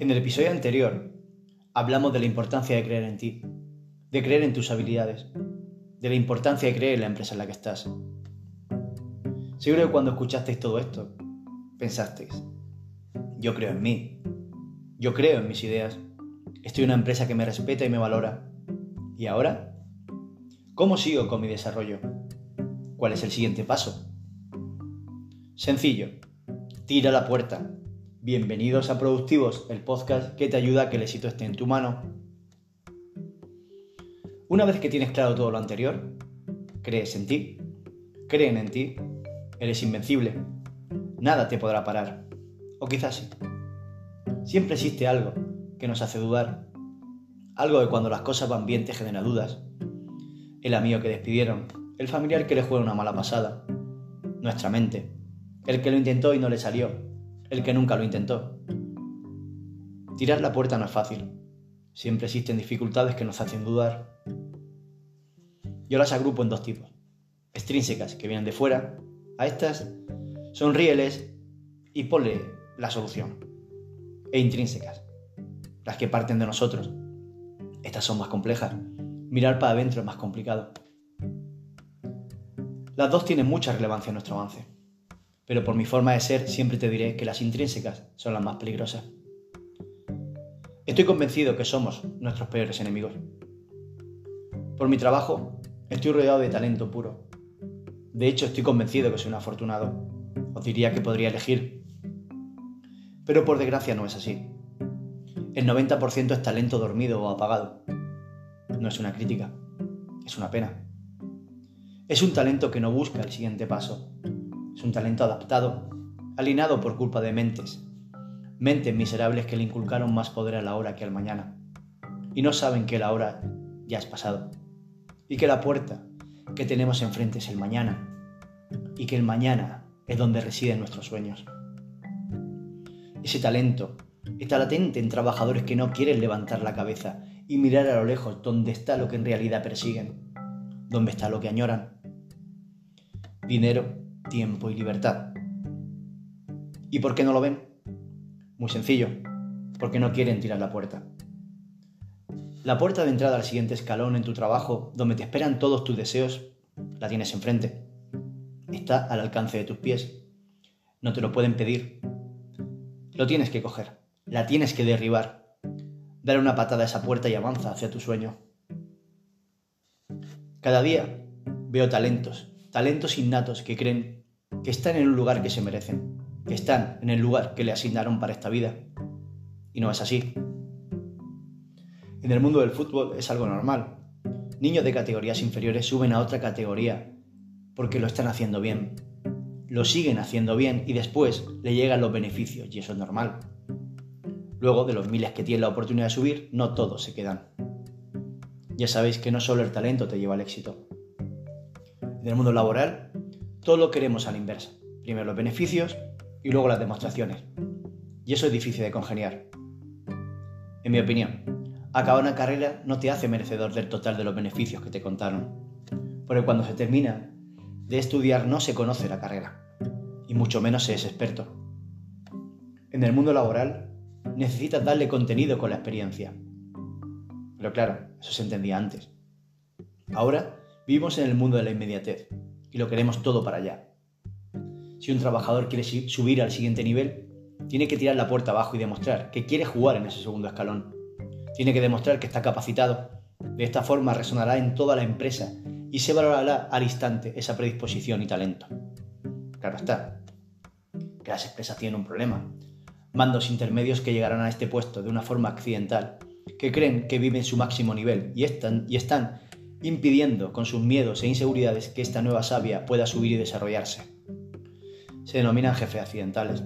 En el episodio anterior hablamos de la importancia de creer en ti, de creer en tus habilidades, de la importancia de creer en la empresa en la que estás. Seguro que cuando escuchasteis todo esto, pensasteis, yo creo en mí, yo creo en mis ideas, estoy en una empresa que me respeta y me valora. ¿Y ahora? ¿Cómo sigo con mi desarrollo? ¿Cuál es el siguiente paso? Sencillo, tira la puerta, Bienvenidos a Productivos, el podcast que te ayuda a que el éxito esté en tu mano. Una vez que tienes claro todo lo anterior, crees en ti, creen en ti, eres invencible, nada te podrá parar. O quizás sí. Siempre existe algo que nos hace dudar, algo que cuando las cosas van bien te genera dudas. El amigo que despidieron, el familiar que le juega una mala pasada, nuestra mente, el que lo intentó y no le salió, el que nunca lo intentó. Tirar la puerta no es fácil. Siempre existen dificultades que nos hacen dudar. Yo las agrupo en dos tipos. Extrínsecas, que vienen de fuera. A estas, sonríeles y ponle la solución. E intrínsecas, las que parten de nosotros. Estas son más complejas. Mirar para adentro es más complicado. Las dos tienen mucha relevancia en nuestro avance pero por mi forma de ser siempre te diré que las intrínsecas son las más peligrosas. Estoy convencido que somos nuestros peores enemigos. Por mi trabajo, estoy rodeado de talento puro. De hecho, estoy convencido que soy un afortunado. Os diría que podría elegir. Pero por desgracia no es así. El 90% es talento dormido o apagado. No es una crítica, es una pena. Es un talento que no busca el siguiente paso, es un talento adaptado, alienado por culpa de mentes. Mentes miserables que le inculcaron más poder a la hora que al mañana. Y no saben que la hora ya es pasado. Y que la puerta que tenemos enfrente es el mañana. Y que el mañana es donde residen nuestros sueños. Ese talento está latente en trabajadores que no quieren levantar la cabeza y mirar a lo lejos donde está lo que en realidad persiguen, donde está lo que añoran. Dinero, tiempo y libertad. ¿Y por qué no lo ven? Muy sencillo, porque no quieren tirar la puerta. La puerta de entrada al siguiente escalón en tu trabajo, donde te esperan todos tus deseos, la tienes enfrente. Está al alcance de tus pies. No te lo pueden pedir. Lo tienes que coger, la tienes que derribar. Dar una patada a esa puerta y avanza hacia tu sueño. Cada día veo talentos, talentos innatos que creen que están en un lugar que se merecen, que están en el lugar que le asignaron para esta vida. Y no es así. En el mundo del fútbol es algo normal. Niños de categorías inferiores suben a otra categoría porque lo están haciendo bien. Lo siguen haciendo bien y después le llegan los beneficios y eso es normal. Luego, de los miles que tienen la oportunidad de subir, no todos se quedan. Ya sabéis que no solo el talento te lleva al éxito. En el mundo laboral todo lo queremos a la inversa. Primero los beneficios y luego las demostraciones. Y eso es difícil de congeniar. En mi opinión, acabar una carrera no te hace merecedor del total de los beneficios que te contaron. Porque cuando se termina de estudiar no se conoce la carrera, y mucho menos se es experto. En el mundo laboral necesitas darle contenido con la experiencia. Pero claro, eso se entendía antes. Ahora vivimos en el mundo de la inmediatez, y lo queremos todo para allá. Si un trabajador quiere subir al siguiente nivel, tiene que tirar la puerta abajo y demostrar que quiere jugar en ese segundo escalón. Tiene que demostrar que está capacitado. De esta forma resonará en toda la empresa y se valorará al instante esa predisposición y talento. Claro está, que las empresas tienen un problema. Mandos intermedios que llegarán a este puesto de una forma accidental, que creen que viven su máximo nivel y están, y están impidiendo con sus miedos e inseguridades que esta nueva savia pueda subir y desarrollarse. Se denominan jefes accidentales.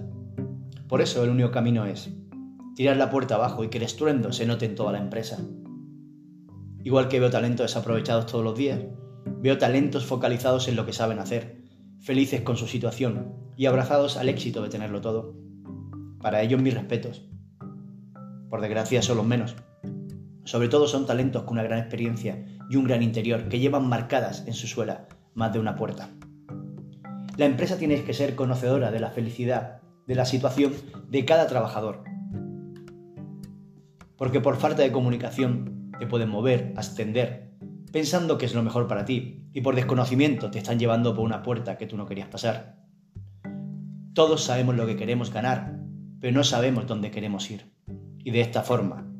Por eso el único camino es tirar la puerta abajo y que el estruendo se note en toda la empresa. Igual que veo talentos desaprovechados todos los días, veo talentos focalizados en lo que saben hacer, felices con su situación y abrazados al éxito de tenerlo todo. Para ellos mis respetos. Por desgracia son los menos. Sobre todo son talentos con una gran experiencia y un gran interior que llevan marcadas en su suela más de una puerta. La empresa tiene que ser conocedora de la felicidad, de la situación de cada trabajador. Porque por falta de comunicación te pueden mover, ascender, pensando que es lo mejor para ti, y por desconocimiento te están llevando por una puerta que tú no querías pasar. Todos sabemos lo que queremos ganar, pero no sabemos dónde queremos ir. Y de esta forma,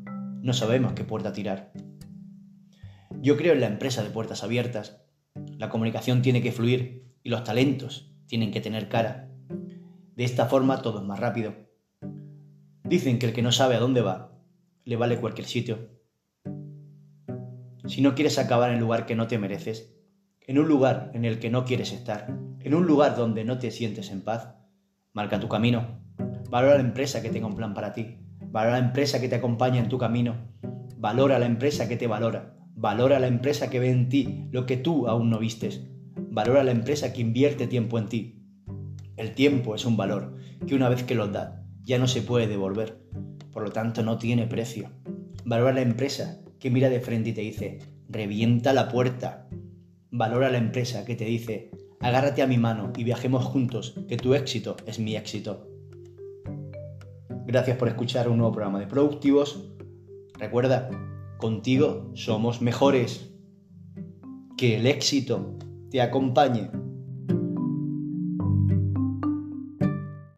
no sabemos qué puerta tirar. Yo creo en la empresa de puertas abiertas. La comunicación tiene que fluir y los talentos tienen que tener cara. De esta forma todo es más rápido. Dicen que el que no sabe a dónde va, le vale cualquier sitio. Si no quieres acabar en el lugar que no te mereces, en un lugar en el que no quieres estar, en un lugar donde no te sientes en paz, marca tu camino. Valora la empresa que tenga un plan para ti. Valora la empresa que te acompaña en tu camino. Valora la empresa que te valora. Valora la empresa que ve en ti lo que tú aún no vistes. Valora la empresa que invierte tiempo en ti. El tiempo es un valor que una vez que lo da ya no se puede devolver. Por lo tanto no tiene precio. Valora la empresa que mira de frente y te dice, revienta la puerta. Valora la empresa que te dice, agárrate a mi mano y viajemos juntos, que tu éxito es mi éxito. Gracias por escuchar un nuevo programa de Productivos. Recuerda, contigo somos mejores. Que el éxito te acompañe